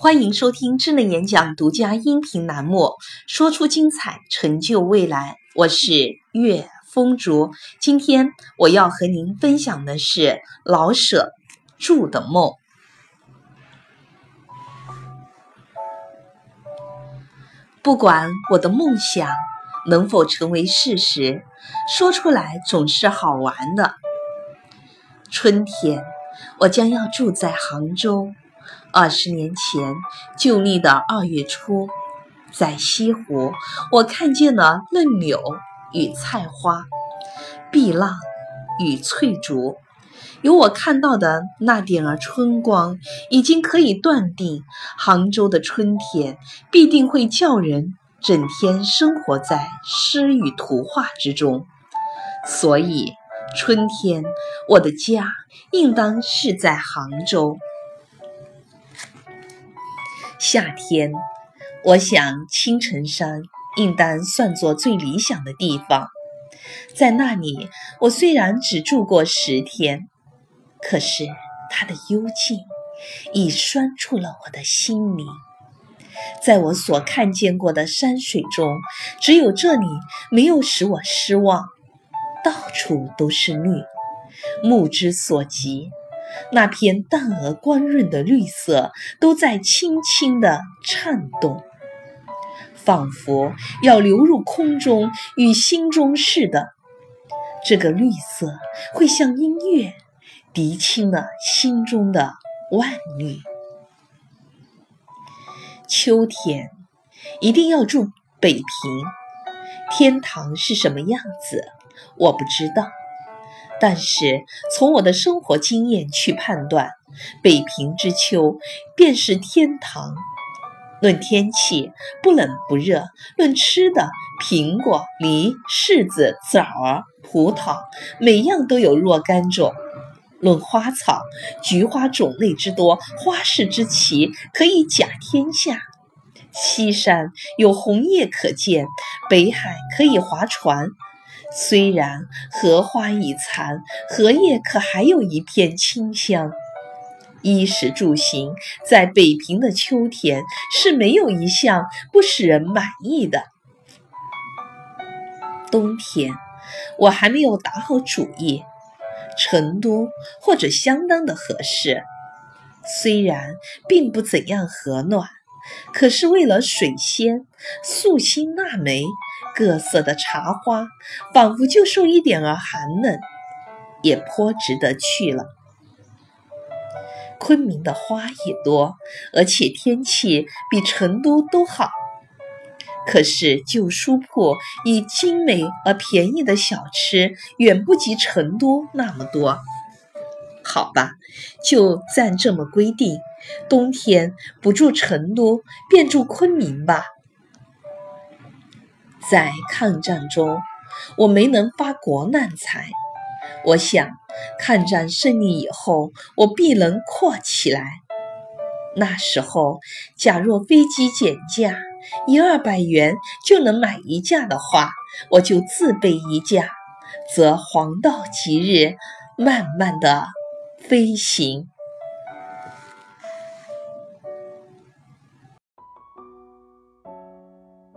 欢迎收听智能演讲独家音频栏目，说出精彩，成就未来。我是岳风竹，今天我要和您分享的是老舍住的梦。不管我的梦想能否成为事实，说出来总是好玩的。春天，我将要住在杭州。二十年前，旧历的二月初，在西湖，我看见了嫩柳与菜花，碧浪与翠竹。由我看到的那点儿春光，已经可以断定，杭州的春天必定会叫人整天生活在诗与图画之中。所以，春天，我的家应当是在杭州。夏天，我想青城山应当算作最理想的地方。在那里，我虽然只住过十天，可是它的幽静已拴住了我的心灵。在我所看见过的山水中，只有这里没有使我失望。到处都是绿，目之所及。那片淡而光润的绿色，都在轻轻地颤动，仿佛要流入空中，与心中似的。这个绿色会像音乐，涤清了心中的万虑。秋天一定要住北平，天堂是什么样子，我不知道。但是从我的生活经验去判断，北平之秋便是天堂。论天气，不冷不热；论吃的，苹果、梨、柿子、枣儿、葡萄，每样都有若干种。论花草，菊花种类之多，花市之奇，可以甲天下。西山有红叶可见，北海可以划船。虽然荷花已残，荷叶可还有一片清香。衣食住行，在北平的秋天是没有一项不使人满意的。冬天，我还没有打好主意，成都或者相当的合适。虽然并不怎样和暖，可是为了水仙、素心、腊梅。各色的茶花，仿佛就受一点儿寒冷，也颇值得去了。昆明的花也多，而且天气比成都都好。可是旧书铺以精美而便宜的小吃，远不及成都那么多。好吧，就暂这么规定，冬天不住成都，便住昆明吧。在抗战中，我没能发国难财。我想，抗战胜利以后，我必能阔起来。那时候，假若飞机减价，一二百元就能买一架的话，我就自备一架，则黄道吉日，慢慢的飞行。